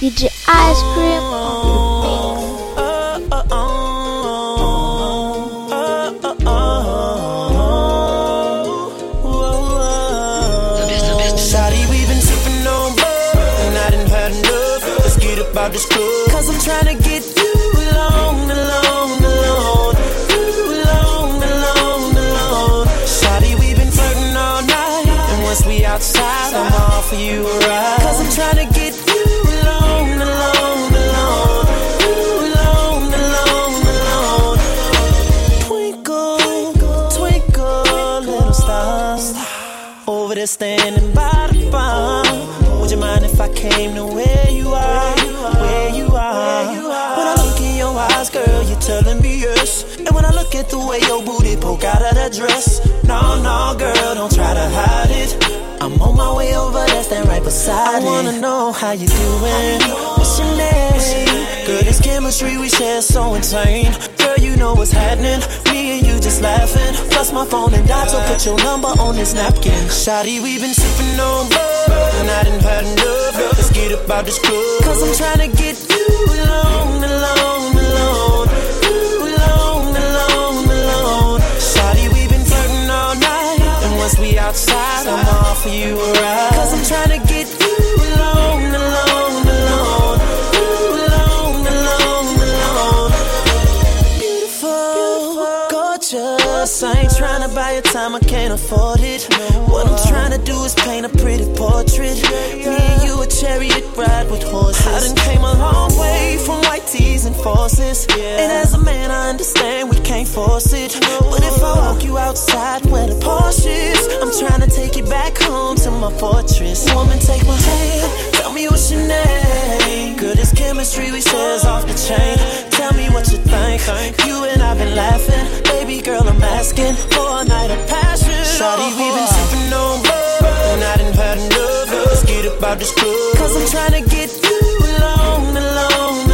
DJ Ice Cream on this. Cause I'm tryna get you alone, alone, alone. You alone, alone, alone. Shawty, we've been flirting all night. And once we outside, I'm all for you telling me yes. And when I look at the way your booty poke out of that dress, no, no, girl, don't try to hide it. I'm on my way over there, stand right beside I wanna know how you doing. What's your name? Girl, this chemistry we share so insane. Girl, you know what's happening. Me and you just laughing. Plus my phone and dot, so put your number on this napkin. Shawty, we've been sipping on bud, and I done had enough. Let's get up out this club. Cause I'm trying to get you alone, once we outside, I'm all for you a ride. Cause I'm tryna get buy your time, I can't afford it. What I'm trying to do is paint a pretty portrait. Me and you a chariot ride with horses. I done came a long way from white tees and forces. And as a man, I understand we can't force it. No. But if I walk you outside where the Porsche is, I'm trying to take you back home to my fortress. Woman, take my hand, me what's your name. Girl, this chemistry we share's off the chain. Tell me what you think. You and I've been laughing. Baby girl, I'm asking for a night of passion. Shawty, we've been oh. sipping on bud, and I done had enough. Let's get up out this club. Cause I'm tryna get you alone, alone.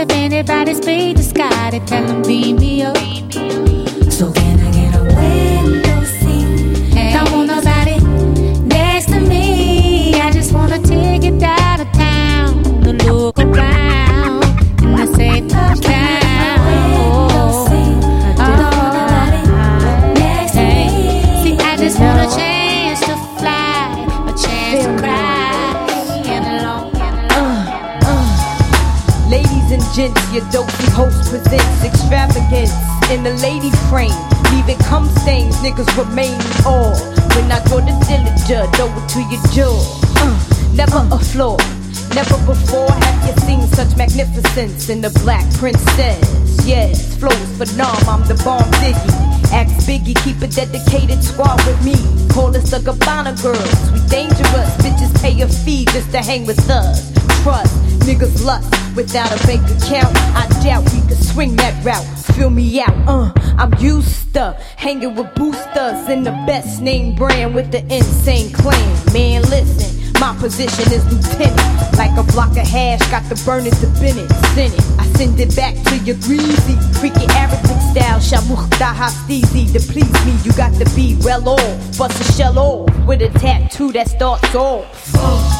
If anybody speak the sky, nobody, tell them beam me up. So presents extravagance in the lady frame. Leaving cum stains, niggas remain all. When I go to Dillinger, throw it to your jaw. Uh, never a flaw, never before have you seen such magnificence in the black princess. Yes, flows for nom, I'm the bomb diggy. Ask Biggie, keep a dedicated squad with me. Call us the Gabbana girls. We dangerous, bitches pay a fee just to hang with us. Trust, niggas lust without a bank account. I doubt we could swing that route. Fill me out, uh, I'm used to hanging with boosters in the best name brand with the insane claim. Man, listen. My position is lieutenant. Like a block of hash, got the burner to Bennett. Send it. I send it back to your greasy. Freaky Arabic style. Shamukhta hastizi. To please me, you got to be well off. Bust a shell off with a tattoo that starts off.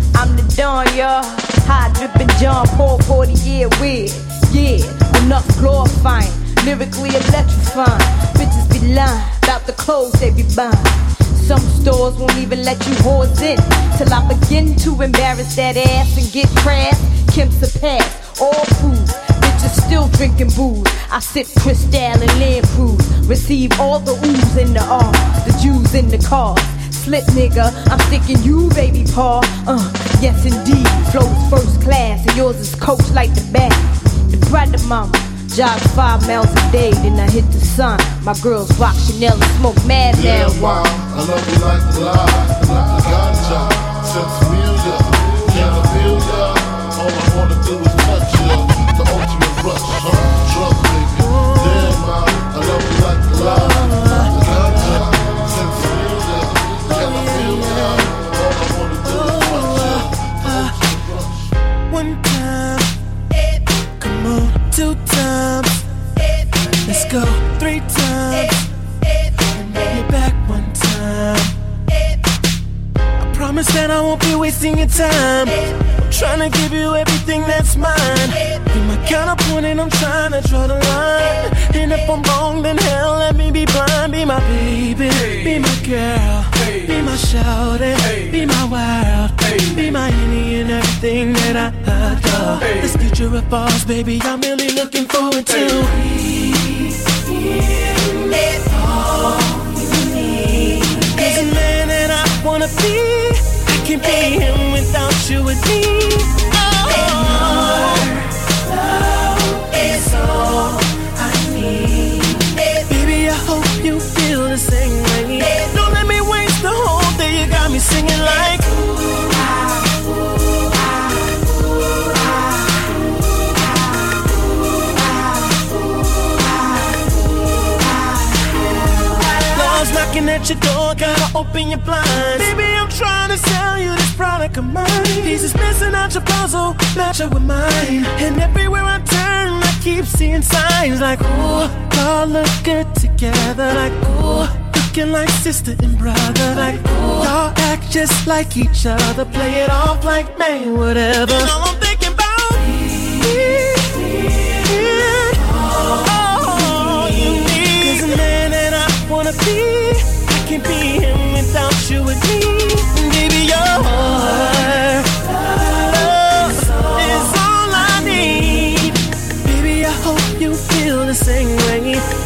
I'm the Don, y'all. High drippin' John Paul 40 year weird. Yeah, enough glorifying. Lyrically electrifying. Bitches be lying about the clothes they be buying. Some stores won't even let you whores in till I begin to embarrass that ass and get crass. Kim's a pass, all food. Bitches still drinking booze. I sip Cristal and Land Cruise. Receive all the oohs and the ahs, the Jews in the cars. Slip nigga, I'm sticking you, baby paw. Uh, yes indeed. Flows first class, and yours is coach like the back. The brother mama. Jog five miles a day, then I hit the sun. My girls rock Chanel and smoke mad Yeah, now. ma, I love you like the lie. I got ya since I won't be wasting your time. I'm trying to give you everything that's mine. You're my counterpoint, and I'm trying to draw the line. And if I'm wrong, then hell, let me be blind. Be my baby, be my girl, be my shouty, be my world, be my any and everything that I adore. This future of ours, baby, I'm really looking forward to. All you need Cause the man that I wanna be, can't be him without you with me. Knocking at your door, gotta open your blinds. Baby, I'm trying to sell you this product of mine. Pieces missing out your puzzle, match up with mine. And everywhere I turn, I keep seeing signs like, ooh, y'all look good together. Like, ooh, looking like sister and brother. Like, ooh, y'all act just like each other. Play it off like, man, whatever. Wanna be, I can't be him without you with me. Baby, your love is all I need. Baby, I hope you feel the same way.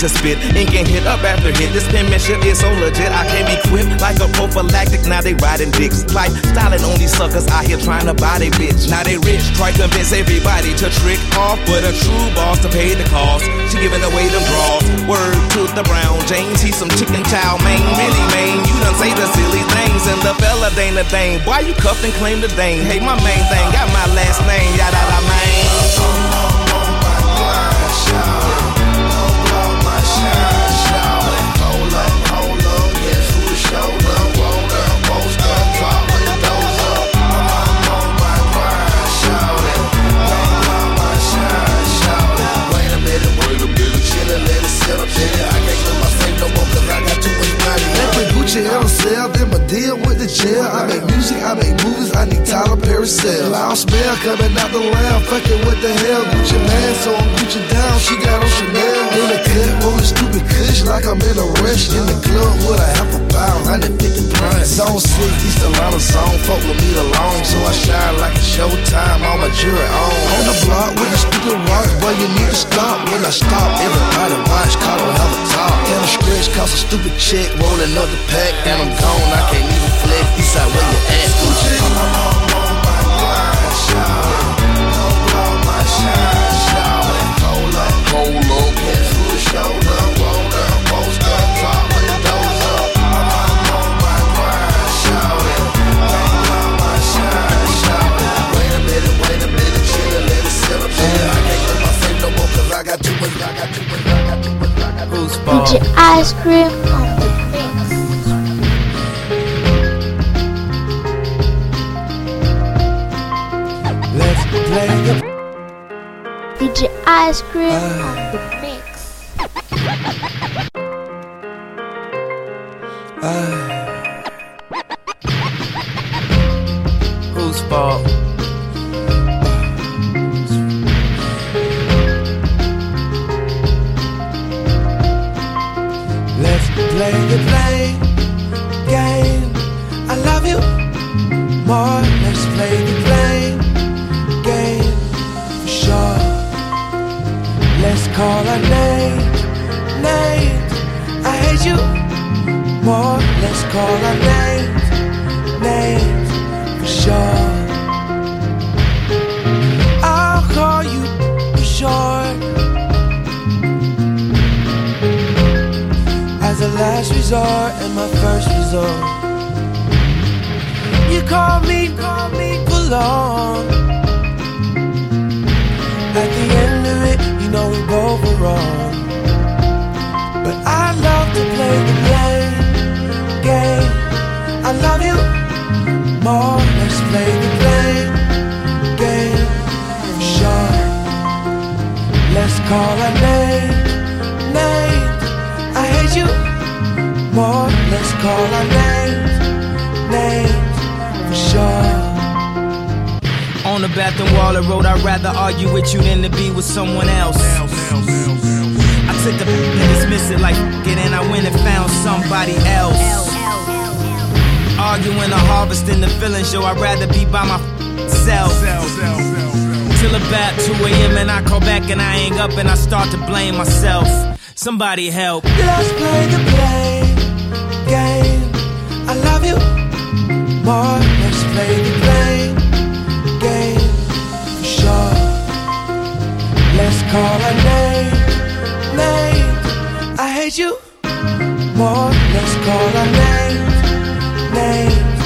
To spit. Ink and hit up after hit. This penmanship is so legit, I can't be quick like a prophylactic. Now they riding dicks. Like styling on these suckers out here trying to buy they bitch. Now they rich, try convince everybody to trick off. But a true boss to pay the cost. She giving away them draws. Word to the brown James, he's some chicken chow main. Really, man, you done say the silly things. And the fella ain't a thing. Why you cuffed and claim the dame? Hey, my main thing, got my last name, yada yada Gucci jail. I make music, I make movies, I need Tyler Perry sale. Loud smell coming out the lamb, fucking what the hell? Gucci Mane, so I'm Gucci down, she got on Chanel. In the cut, rolling stupid kush like I'm in a rush. In the club with a half a pound, 150 pounds. Zone 6, East Atlanta zone, fuck with me alone. So I shine like a showtime, all my jewelry on. On the block with the stupid rocks, boy, you need to stop. When I stop, everybody watch, call on hell top. And a scratch cost a stupid check, rolling up the pack and I'm gone. I can't even flex. Eastside, where you at? Who's fault? DJ Ice Cream on the mix. Let's play the DJ Ice Cream on the and my first resort. You call me, call me for long. At the end of it, you know we both were wrong. But I love to play the blame game. I love you more. Let's play the blame game sure. Let's call our name, names. I hate you more. Let's call our names, names for sure. On the bathroom wall, I wrote, I'd rather argue with you than to be with someone else. I took the and dismiss it like "F- it, and I went and found somebody else. Arguing or harvesting the feelings, yo, I'd rather be by myself. Till about 2 a.m. and I call back and I hang up and I start to blame myself. Somebody help. Let's play the. I love you more. Let's play the blame game for sure. Let's call our name, name. I hate you more. Let's call our names, names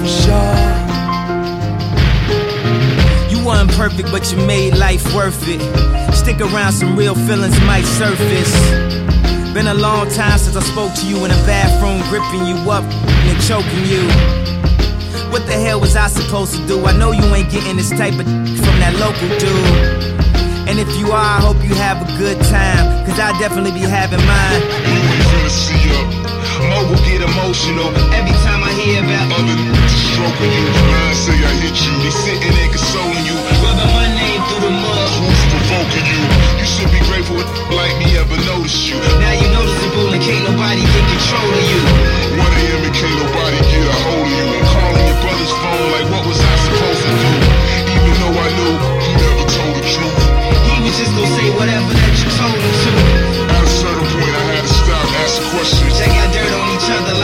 for sure. You weren't perfect, but you made life worth it. Stick around, some real feelings might surface. Been a long time since I spoke to you in a bathroom, gripping you up and choking you. What the hell was I supposed to do? I know you ain't getting this type of from that local dude. And if you are, I hope you have a good time, cause I definitely be having mine. Mo will get emotional Every time I hear about other stroking you. Mine say I hit you. They sitting there consoling you. through the mud who's provoking you. You should be grateful like me ever noticed you. Now you notice the and can't nobody get control of you. 1 a.m. and can't nobody get a hold of you. And calling your brother's phone like what was I supposed to do? Even though I knew he never told the truth. He was just gonna say whatever that you told him to. At a certain point I had to stop, ask questions. They got dirt on each other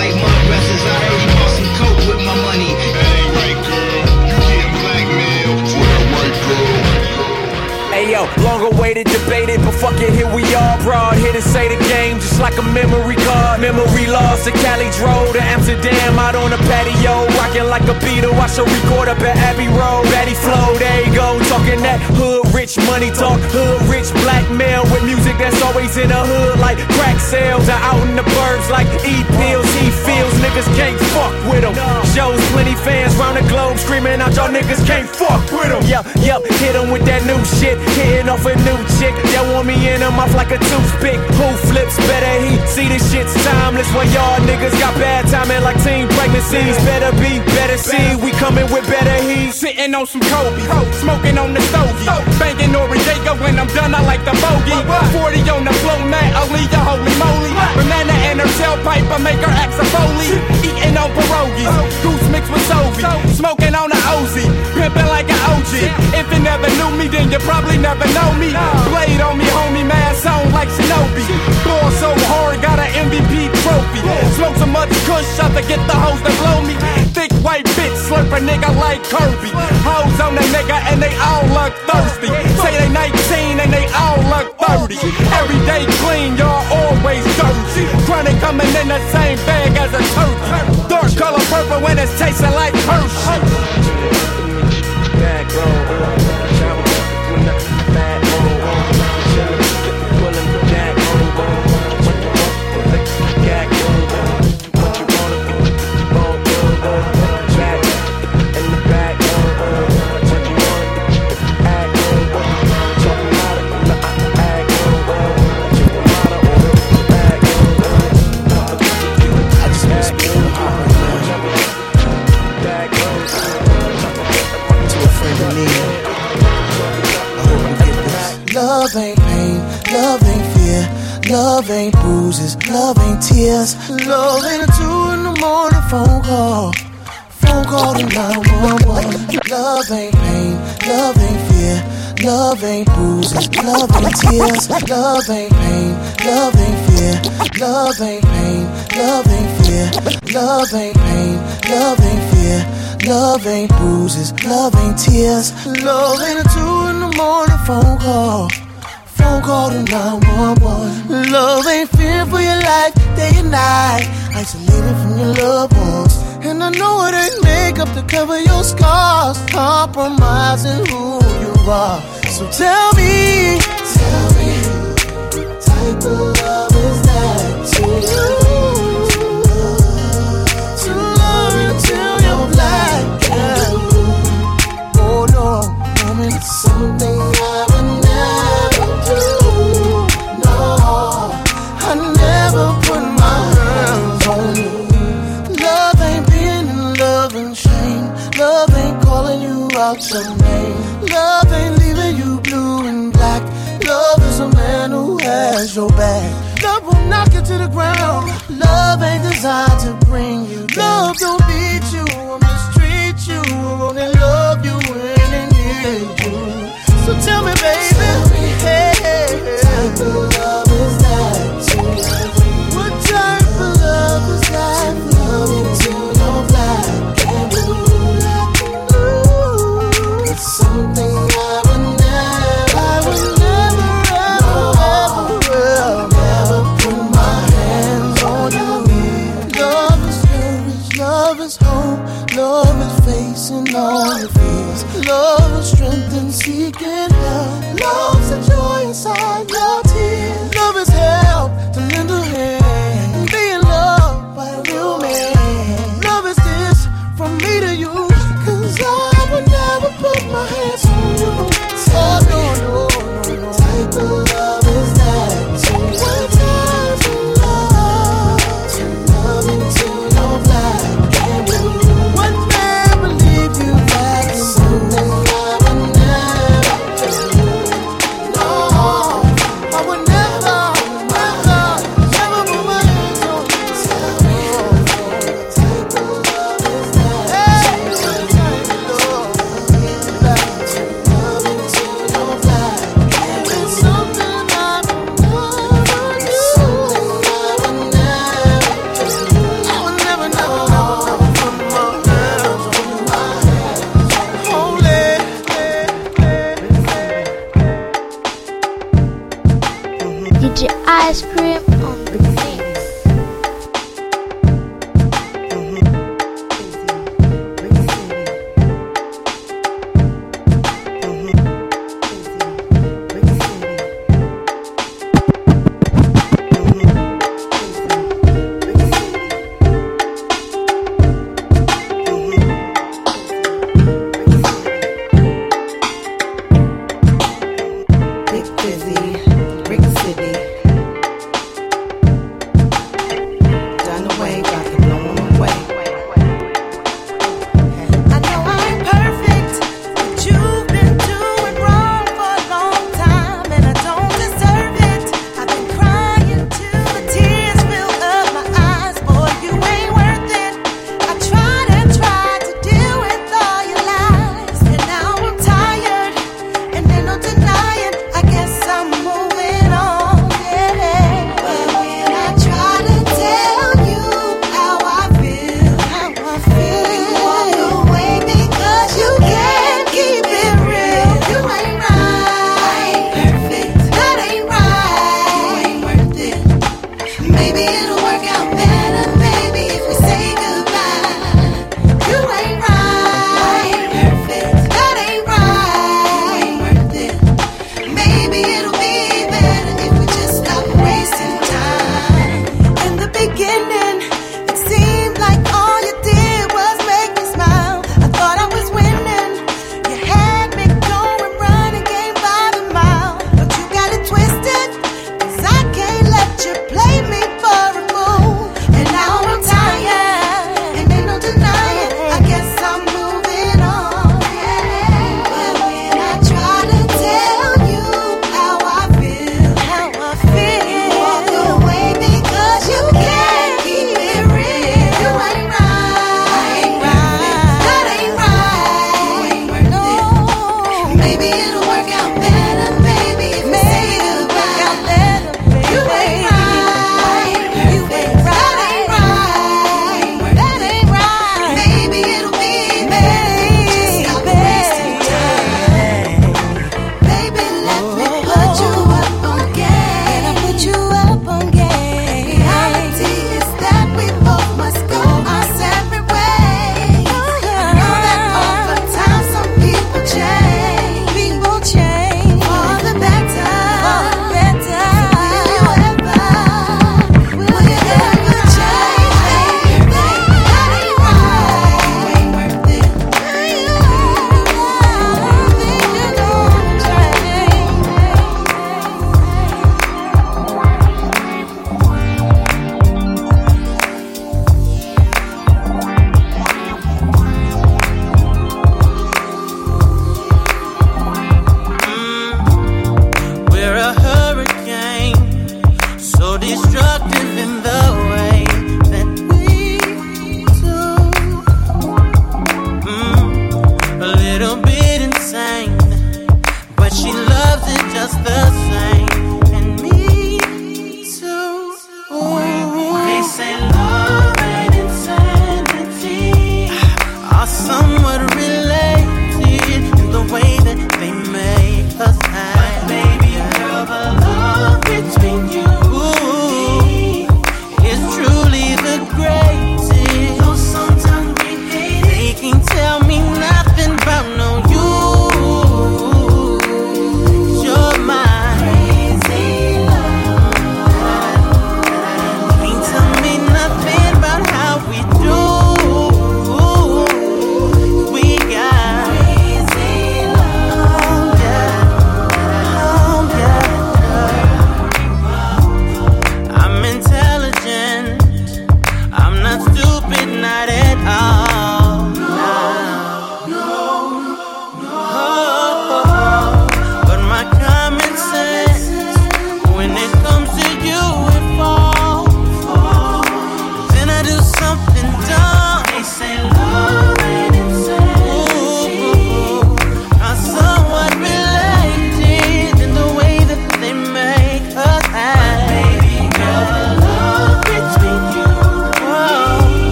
debated, debated, but fuck it, here we are, broad. Here to say the game, just like a memory card. Memory lost to Cali Road to Amsterdam, out on a patio. Rocking like a beetle, I should record up at Abbey Road. Batty Flow, there you go, talking that hood rich money talk. Hood rich black male with music that's always in the hood, like crack sales. Out in the burbs, like E pills, E feels. Niggas can't fuck with them. Shows plenty fans round the globe screaming out, y'all niggas can't fuck with them. Yup, yup. hit them with that new shit, hitting off a new chick. Y'all want me in him off like a toothpick. Who flips better? He see this shit's timeless when y'all niggas got bad timing like teen pregnancies. Better be, better see. We coming with better heat. Sitting on some Kobe, smoking on the stogie. Banging Noriega when I'm done, I like the bogey. 40 on the floor, man, Aaliyah, holy moly. Banana and her tailpipe, I make her act a Foley. Eating on pierogies, oh. goose mixed with Soviet. Smoking on never knew me, then you probably never know me. Blade on me, homie, mask on like Shinobi. Ball so hard, got an MVP trophy. Smoke so much kush, I get the hoes that blow me. Thick white bitch, slurp a nigga like Kirby. Hoes on that nigga and they all look thirsty. Say they 19 and they all look 30. Every day clean, y'all always dirty. Chronic coming in the same bag as a turkey. Dark color purple when it's tasting like Hershey. Love ain't bruises, love ain't tears. Love ain't a two in the morning phone call. Phone call to 911. Love ain't pain, love ain't fear, love ain't bruises, love ain't tears. Love ain't pain, love ain't fear, love ain't pain, love ain't fear, love ain't pain, love ain't fear, love ain't bruises, love ain't tears. Love ain't a two in the morning phone call. Phone call to 911. Love ain't fear for your life, day and night. Isolated from your loved ones. And I know it ain't makeup to cover your scars. Compromising who you are. So tell me, tell has your back. Love will knock you to the ground. Love ain't designed to bring you down. Love don't beat you or mistreat you. Only love you when it needs you. So tell me, baby, know it feels love.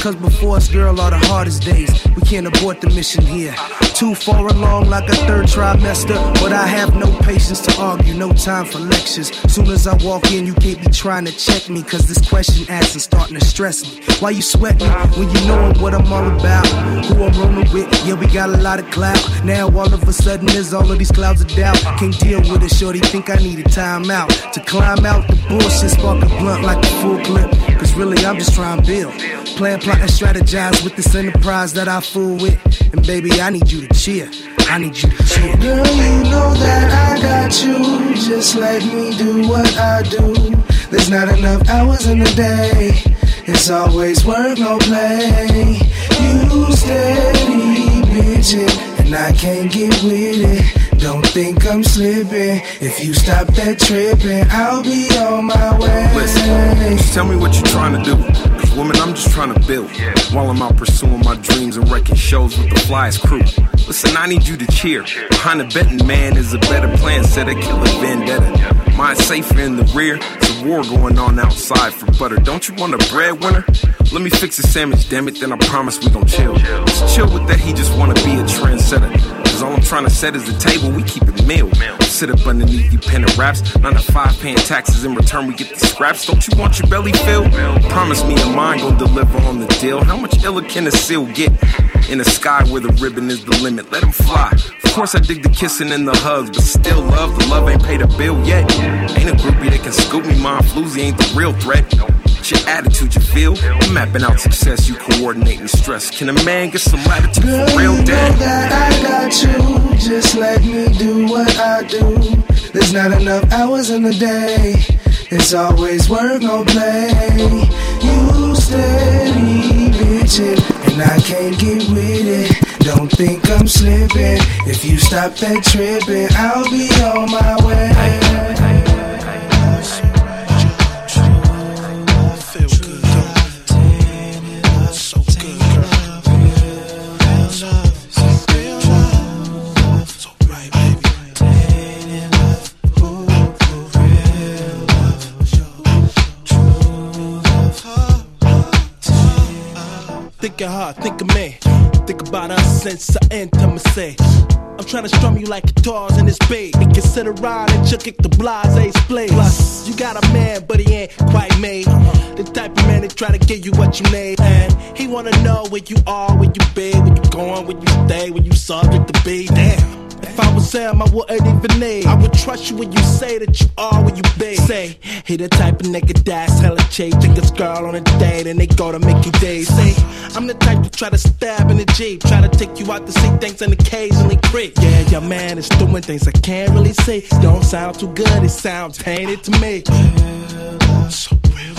Cause before us, girl, are the hardest days. We can't abort the mission here. Too far along, like a third trimester. But I have no patience to argue, no time for lectures. Soon as I walk in, you can't be trying to check me, cause this question asking starting to stress me. Why you sweating when you know what I'm all about? Who I'm rolling with, yeah, we got a lot of clout. Now all of a sudden, there's all of these clouds of doubt. Can't deal with it, shorty, think I need a timeout. To climb out the bullshit, spark a blunt like a full clip. Really, I'm just trying to build. Plan, plot, and strategize with this enterprise that I fool with. And baby, I need you to cheer. I need you to cheer. Girl, you know that I got you. Just let me do what I do. There's not enough hours in the day. It's always work, no play. You steady bitchin', and I can't get with it. Don't think I'm slipping. If you stop that tripping, I'll be on my way. Listen, tell me what you're trying to do. Cause woman, I'm just trying to build. While I'm out pursuing my dreams and wrecking shows with the flyest crew. Listen, I need you to cheer. Behind the betting man is a better plan. Said a killer vendetta. Mine safer in the rear. It's a war going on outside for butter. Don't you want a breadwinner? Let me fix the sandwich, damn it, then I promise we gon' chill. Just chill with that, he just wanna be a trendsetter. Cause all I'm trying to set is the table, we keep it meal. Sit up underneath you penning raps, nine to five paying taxes in return, we get the scraps. Don't you want your belly filled? Promise me your mind gon' deliver on the deal. How much iller can a seal get? In the sky where the ribbon is the limit, let him fly. Of course, I dig the kissing and the hugs, but still love, the love ain't paid a bill yet. Ain't a groupie that can scoop me, mom floozy ain't the real threat. Your attitude, you feel? I'm mapping out success, you coordinating stress. Can a man get some latitude Girl, for real, you know that I got you. Just let me do what I do. There's not enough hours in the day. It's always work, no play. You steady bitchin', and I can't get with it. Don't think I'm slipping. If you stop that tripping, I'll be on my way. Think of me. Think about us since our intimacy. I'm trying to strum you like guitars in this beat. And consider riding, chuck kick the blase split. Plus, you got a man, but he ain't quite made. Uh-huh. The type of man that try to give you what you need. And he wanna know where you are, where you be, where you going, where you stay, where you subject to be. Damn. If I was Sam, I wouldn't even need. I would trust you when you say that you are where you be. Say, he the type of nigga that's hella cheap. Take his girl on a date and they go to Mickey D's. Say, I'm the type to try to stab in the Jeep. Try to take you out to see things and occasionally creep. Yeah, your man is doing things I can't really see. Don't sound too good, it sounds tainted to me. So real,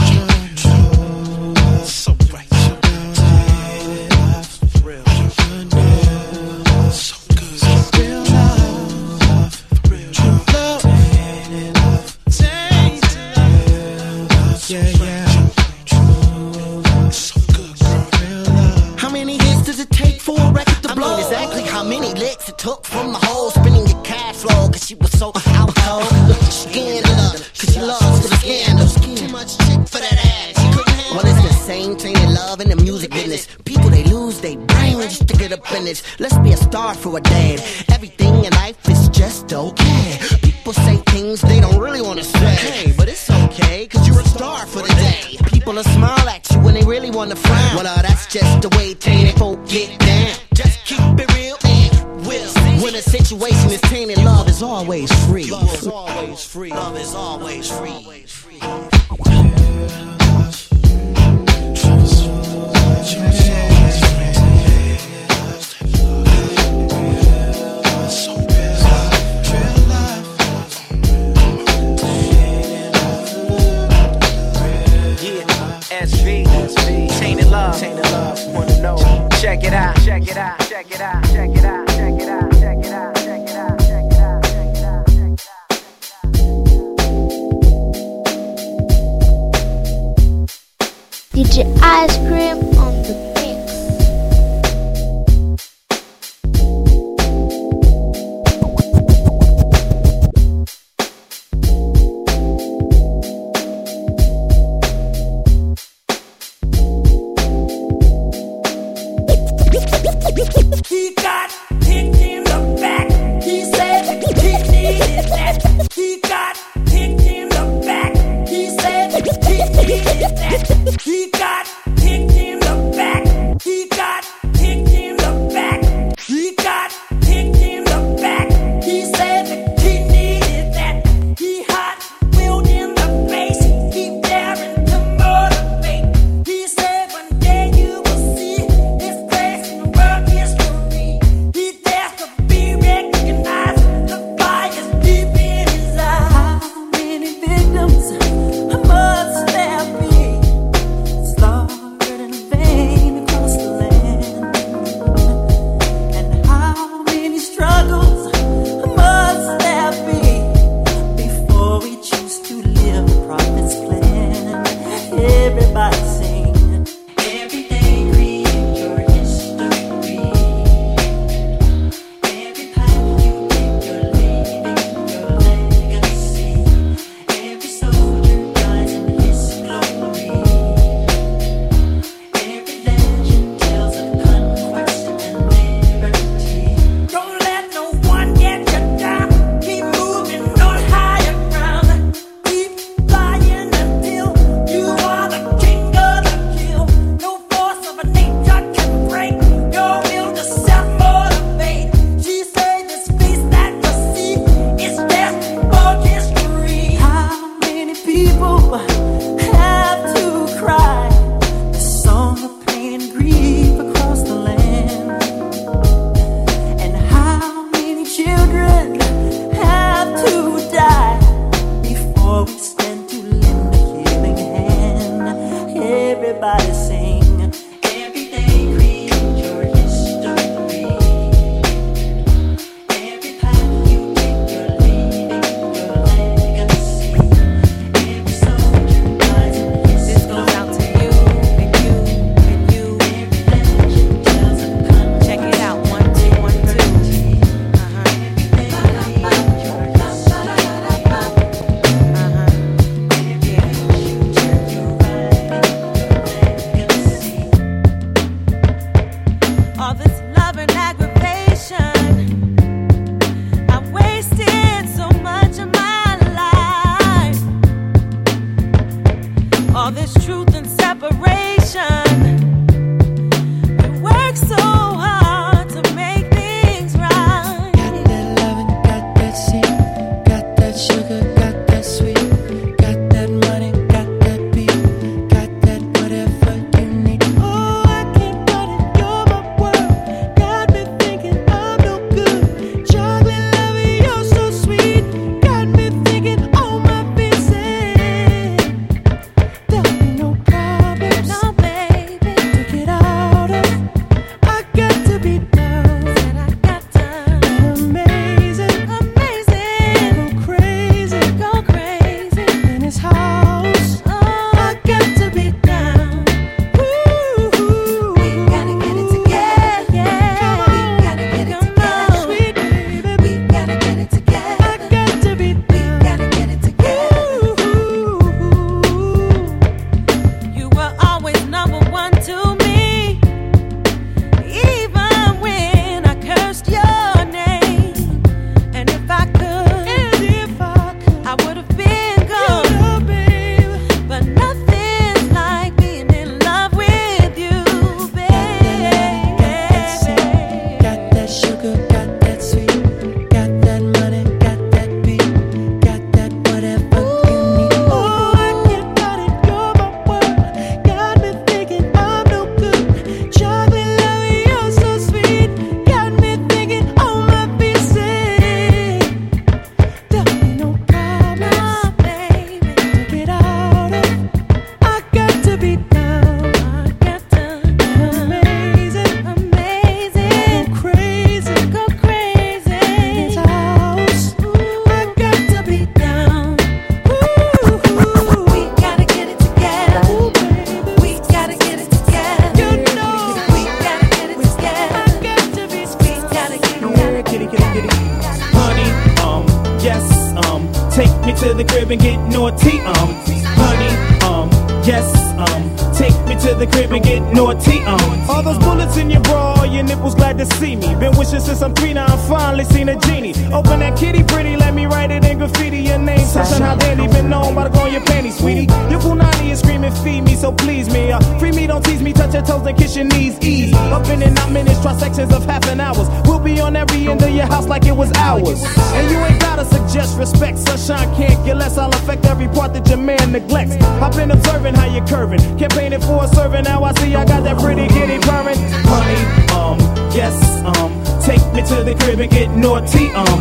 um, take me to the crib and get naughty, um, honey, um, yes um, take me to the crib and get naughty, um. All those bullets in your bra, your nipples glad to see me. Been wishing since I'm three, now I'm finally seen a genie. Open that kitty pretty, let me write it in graffiti. Your name, touching how dandy, been known by the go on your panties, sweetie. Your punani is screaming, feed me, so please me. Uh, free me, don't tease me, touch your toes and kiss your knees, ease. Up in and out minutes, try sections of half an hours. We'll be on every end of your house like it was ours. And you ain't gotta suggest respect, sunshine can't get less. I'll affect every part that your man neglects. I've been observing how you're curving, campaigning for a servant. Now I see I got that pretty kitty purring. Honey, um, yes, um, take me to the crib and get naughty, um,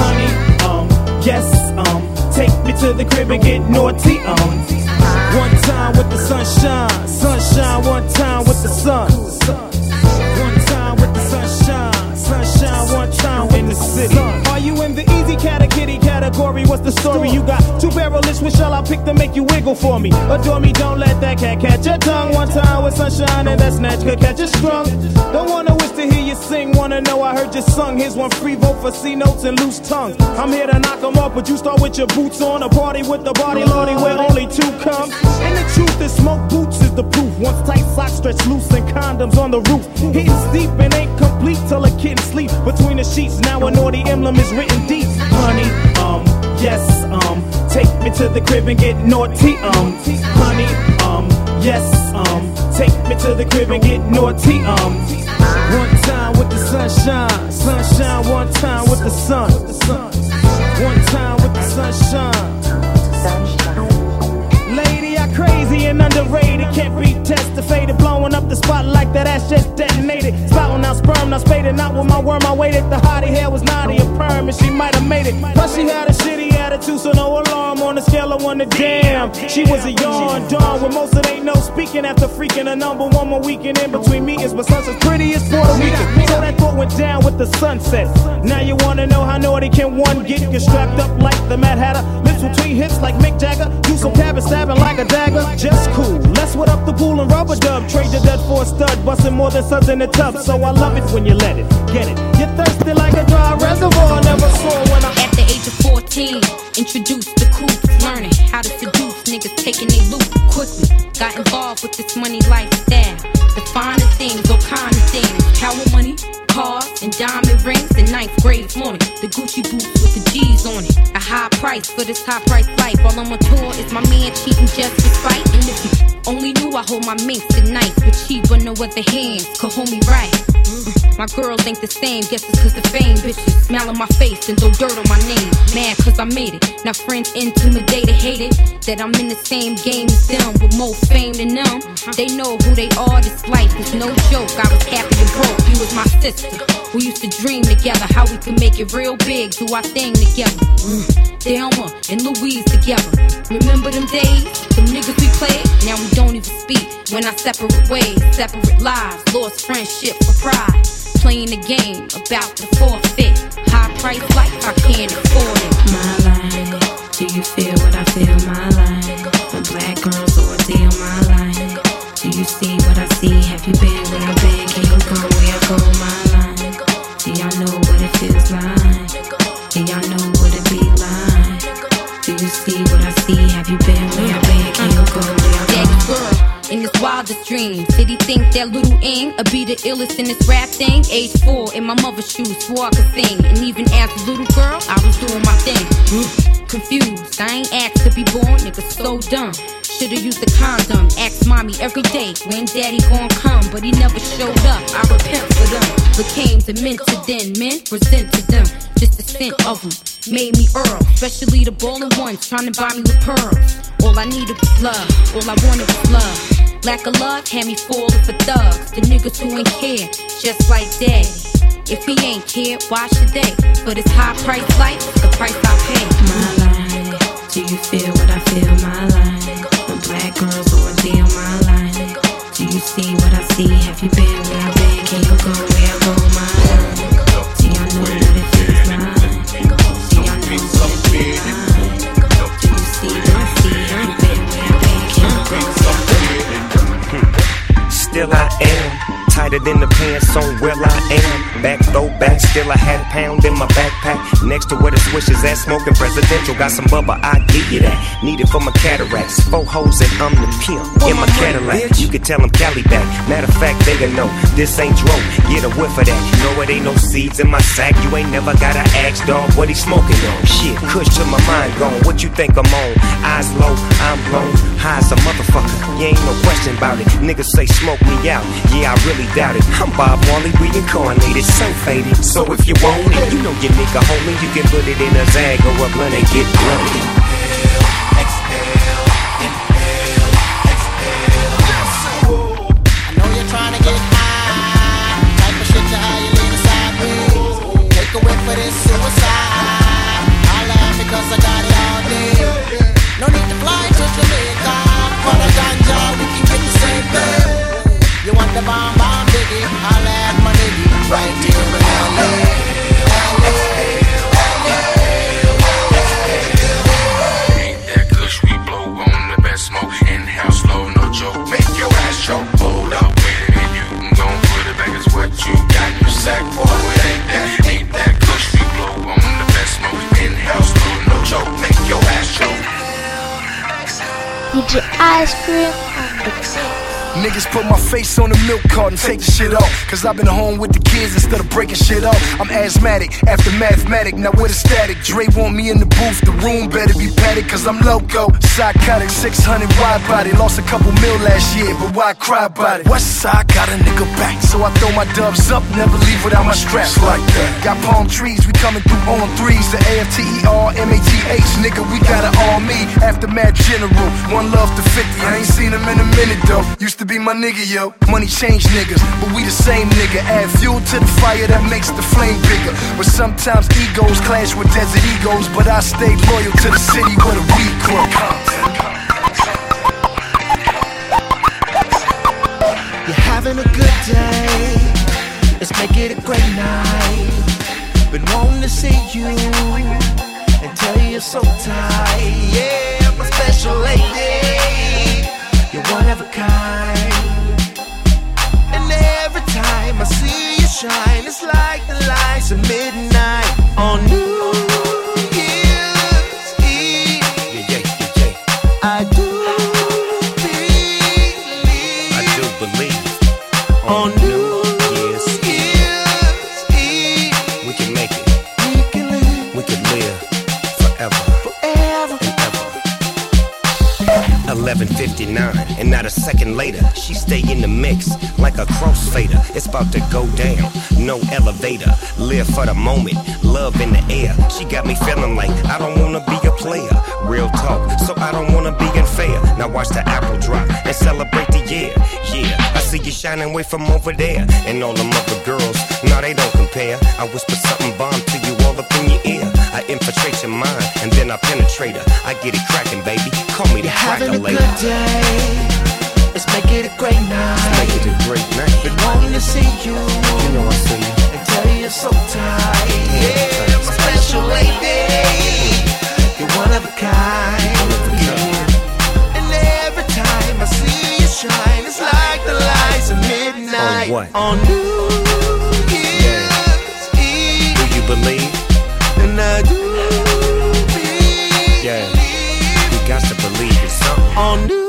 honey, um, yes, um, take me to the crib and get naughty, um. One time with the sunshine, sunshine, one time with the sun. One time with the sunshine, sunshine, one time in the city. Are you in the cat a kitty category? What's the story? You got two barrel lips, which shall I pick to make you wiggle for me? Adore me, don't let that cat catch your tongue. One time with sunshine and that snatch could catch you strung. Don't wanna wish to hear you sing, wanna know I heard you sung. Here's one free vote for C notes and loose tongues. I'm here to knock 'em off, but you start with your boots on. A party with the body, lordy, where only two come. And the truth is, smoke boots the proof. Once tight socks stretch loose and condoms on the roof. Hitting deep and ain't complete till a kitten sleep between the sheets. Now a naughty emblem is written deep. Honey, um, yes, um, take me to the crib and get naughty, um, honey, um, yes, um, take me to the crib and get naughty, um. One time with the sunshine, sunshine, one time with the sun. One time with the sunshine. I underrated. Can't be tested, faded, blowing up the spot like that ass just detonated. Spouting out sperm, not spaded, not with my worm. I waited. The hottie hair was naughty, a perm, and she might have made it. Plus, she had a shitty attitude, so no alarm on the scale of one to damn. She was a yawn, dawn, with most of ain't no speaking after freaking a number one more weekend in between meetings. But sunset's pretty as Puerto Rican. So that thought went down with the sunset. Now you wanna know how naughty can one get? Get strapped up like the Mad Hatter, lips between hips like Mick Jagger. Do some cabin stabbing like a dagger. Just cool. Let's what up the pool and rubber dub. Trade your dead for a stud, busting more than suds in the tub. So I love it when you let it. Get it. You're thirsty like a dry reservoir. Never saw when I. Age of 14, introduced the coops, learning how to seduce niggas taking they loot quickly. Got involved with this money lifestyle. The things, all kind of things. Power money, cars, and diamond rings. In ninth grade morning, the Gucci boots with the G's on it. A high price for this high price life. While I'm on tour, is my man cheating just to spite? And if you only knew I hold my minks at night, but cheap on no other hands could hold me right. Mm. My girls ain't the same, guess it's cause the fame bitches smile on my face and throw dirt on my name. Mad cause I made it. Now friends intimidated, it. that I'm in the same game as them with more fame than them. They know who they are, this life is no joke. I was happy and broke, you was my sister. We used to dream together how we could make it real big, do our thing together. Mm. Thelma and Louise together. Remember them days? Them niggas we played? Now we don't even speak. When I separate ways, separate lives, lost friendship for pride. Playing the game about to forfeit. High price life, I can't afford it. My life, do you feel what I feel? My little Ing would be the illest in this rap thing? Age four, in my mother's shoes, swore I could sing. And even as a little girl, I was doing my thing. Confused, I ain't asked to be born, nigga, so dumb. Should've used the condom, asked mommy every day when daddy gon' come, but he never showed up. I repent for them. Became demented then, men presented them. Just the scent of them made me Earl, especially the ballin' ones trying to buy me with pearls. All I needed was love, all I wanted was love. Lack of love had me falling for thugs, the niggas who ain't care, just like daddy. If he ain't care, why should they? For this high price life, the price I pay. My life, do you feel what I feel? My life, you see what I see? Have you been where I've been? Can you go where I go? My do y'all know what know it feels? Do you see what I see? I've I go? Still I tighter than the pants on where I am. Back though back, still I had a pound in my backpack. Next to where the swishes at, smoking presidential. Got some bubba, I give you that. Need it for my cataracts. Four hoes and I'm the pimp in my Cadillac. You can tell them Cali back. Matter of fact, they gonna know this ain't dro. Get a whiff of that. No, it ain't no seeds in my sack. You ain't never gotta ask, dog, what he smoking on. Shit, kush to my mind gone. What you think I'm on? Eyes low, I'm blown. High as a motherfucker. You ain't no question about it. Niggas say smoke me out. Yeah, I really doubt it. I'm Bob Marley, reincarnated, so faded. So if you want it, you know your nigga homie. You can put it in a zag or a blunt and get bloody. Ice Cream. Niggas put my face on the milk carton, take the shit off. Cause I've been home with the instead of breaking shit off. I'm asthmatic after mathematic, now with a static. Dre want me in the booth, the room better be padded, cause I'm loco. Psychotic, 600 wide body. Lost a couple mil last year, but why cry about it? West side got a nigga back, so I throw my dubs up, never leave without my straps like that. Got palm trees, we coming through on threes. The A F T E R M A T H, nigga, we got it all me. Aftermath general, one love to 50. I ain't seen him in a minute though. Used to be my nigga, yo. Money change niggas, but we the same nigga. Add fuel to the fire that makes the flame bigger. But sometimes egos clash with Desert Eagles, but I stayed loyal to the city where the weed grow. You're having a good day. Let's make it a great night. Been wanting to see you and tell you you're so tight. Yeah, my special lady. You're one of a kind. Shine, it's like the lights of midnight second later, she stay in the mix like a crossfader. It's about to go down, no elevator. Live for the moment, love in the air. She got me feeling like I don't wanna be a player. Real talk, so I don't wanna be unfair. Now watch the apple drop and celebrate the year. Yeah, I see you shining way from over there, and all them other girls, nah they don't compare. I whisper something bomb to you all up in your ear. I infiltrate your mind, and then I penetrate her. I get it cracking, baby. Call me the You're having cracker a later. good day. Let's make it a great night. Make it a great night. Been wanting to see you You know I see you. and tell you you're so tight. Yeah, my special lady. You're one of a kind. And every time I see you shine, it's like the lights of midnight On what? on New Year's Eve. Do you believe? And I do Yeah. You got to believe in something. on New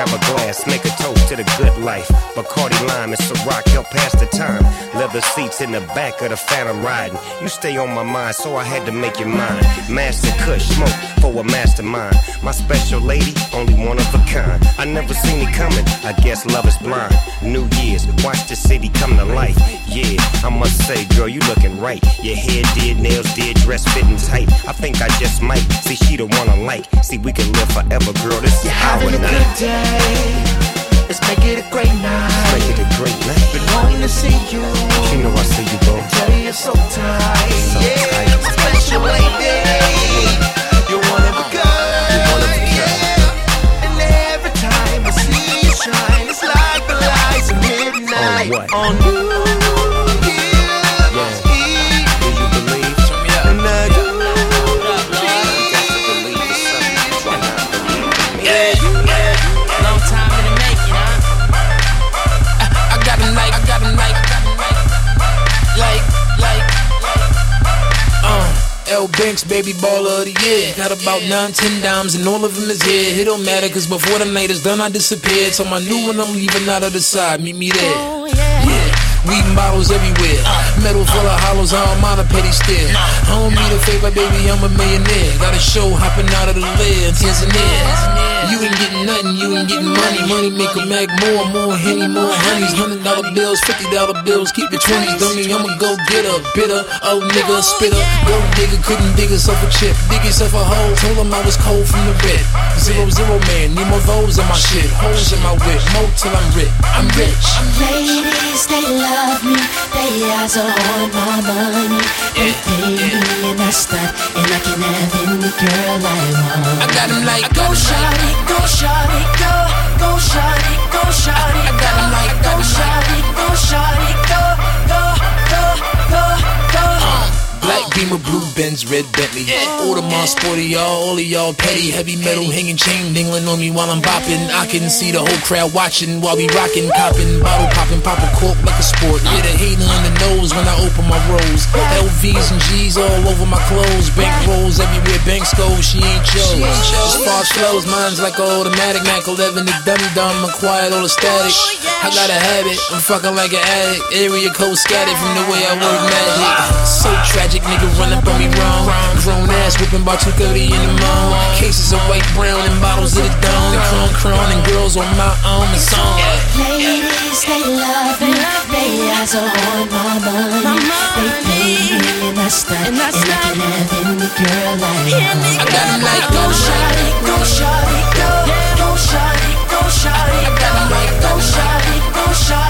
Grab a glass, make a toast to the good life. Bacardi lime and Ciroc help pass the time. Leather seats in the back of the Phantom riding. You stay on my mind, so I had to make you mine. Master Kush, smoke for a mastermind. My special lady, only one of a kind. I never seen it coming. I guess love is blind. New Year's, watch the city come to life. Yeah, I must say, girl, you looking right. Your hair did, nails did, dress fitting tight. I think I just might see she the one I like. See, we can live forever, girl. This is You're our night. Let's make it a great night. Make it a great night. Been wanting to see you. You know I see you, bro. Tell you you're so tight. So yeah, tight. special lady. You're one of a kind. You're one of a kind. Yeah. And every time I see you shine, it's like the lights of midnight what? on New Year's Yeah. Eve. Do you Banks, baby baller of the year. Got about nine, ten dimes, and all of them is here. It don't matter, cause before the night is done, I disappeared. So my new one, I'm leaving out of the side. Meet me there. Oh, yeah. Weed bottles everywhere. Metal full of hollows, I don't mind a petty stare. I don't need a favor, baby, I'm a millionaire. Got a show hopping out of the lid, Tanzania. You ain't getting nothing, you ain't getting money. Money make a mag more, more henny, more honeys. Hundred dollar bills, fifty dollar bills, keep the twenties. Dummy, I'ma go get a bitter, old nigga, spitter. Gold digger couldn't dig herself a chip, dig yourself a hole. Told him I was cold from the red. Zero zero man, need more those in my shit. Holes in my whip, more till I'm rich. I'm rich. Ladies, they love me. They eyes are on my money. They pay me and I stunt, and I can have any girl I want. I got 'em like go shawty, go shawty, go, go shawty, go shawty, I got 'em like go go shawty, go, go, Beamer, blue Benz, red Bentley. Audemars, sporty, y'all, all of y'all petty. Heavy metal hanging chain dingling on me while I'm bopping. I can see the whole crowd watching while we rocking, copping, bottle popping, pop a cork like a sport. Yeah, the hater in the nose when I open my rolls. LVs and G's all over my clothes. Bank rolls everywhere, banks go. She ain't yours. As far flows, mine's like a automatic. Mac 11, the dummy dumb, acquired all the static. I got a habit, I'm fucking like an addict. Area code scattered from the way I work magic. So tragic, nigga run up on me wrong. Grown ass whipping about 230 in the morning. Cases of white, brown, and bottles of the dawn. Cron, cron, and girls on my own. It's on. Ladies, they love me. They eyes are on my money. They pay me and I stunt, and I can have any girl I want. I got 'em like go shawty, go shawty, go, go shawty, go shawty, I got 'em like go shawty, go shawty, go,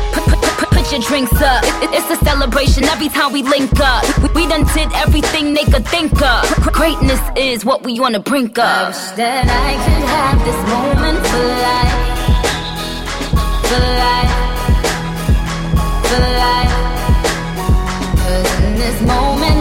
Your drinks up. It- it- it's a celebration every time we link up. We, done did everything they could think of. Greatness is what we the brink of. I wish that I could have this moment for life. For life. For life. 'Cause in this moment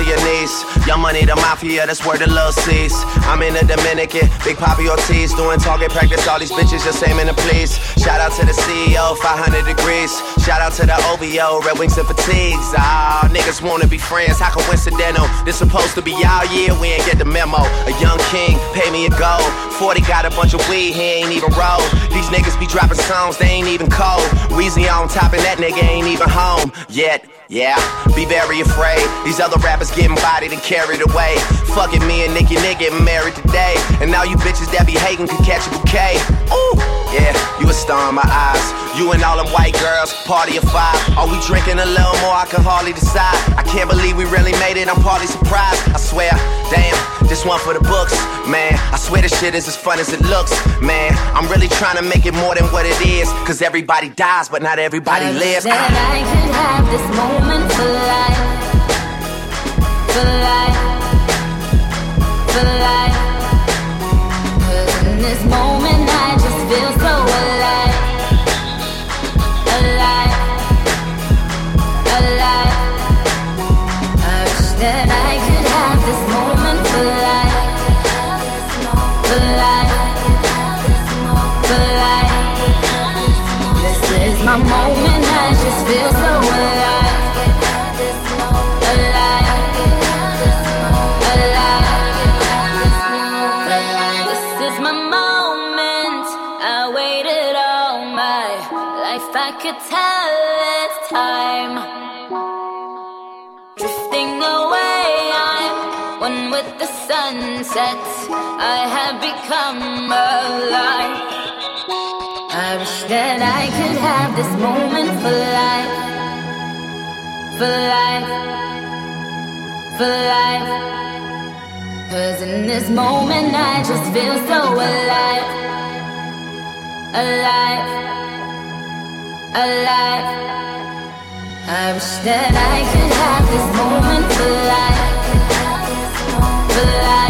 to your knees. Young money, the mafia, that's where the love sees. I'm in the Dominican, Big Papi Ortiz, doing target practice. All these bitches just aiming to please. Shout out to the CEO, 500 degrees. Shout out to the OVO, Red Wings and Fatigues. Ah, niggas wanna be friends, how coincidental? This supposed to be our year, we ain't get the memo. A young king, pay me a gold. 40 got a bunch of weed, he ain't even roll. These niggas be dropping songs, they ain't even cold. Weezy on top, and that nigga ain't even home yet. Yeah, be very afraid. These other rappers getting bodied and carried away. Fucking me and Nicki Nick getting married today. And now you bitches that be hating could catch a bouquet. Ooh, yeah, you a star in my eyes. You and all them white girls, party of five. Are we drinking a little more? I can hardly decide. I can't believe we really made it. I'm partly surprised. I swear, damn, this one for the books, man. I swear this shit is as fun as it looks, man. I'm really trying to make it more than what it is. Cause everybody dies, but not everybody lives. That uh-huh. I could have this moment for life. For life. For life. 'Cause in this moment Have become alive. I wish that I could have this moment for life. For life. For life. Cause in this moment I just feel so alive. Alive. Alive. I wish that I could have this moment for life. For life.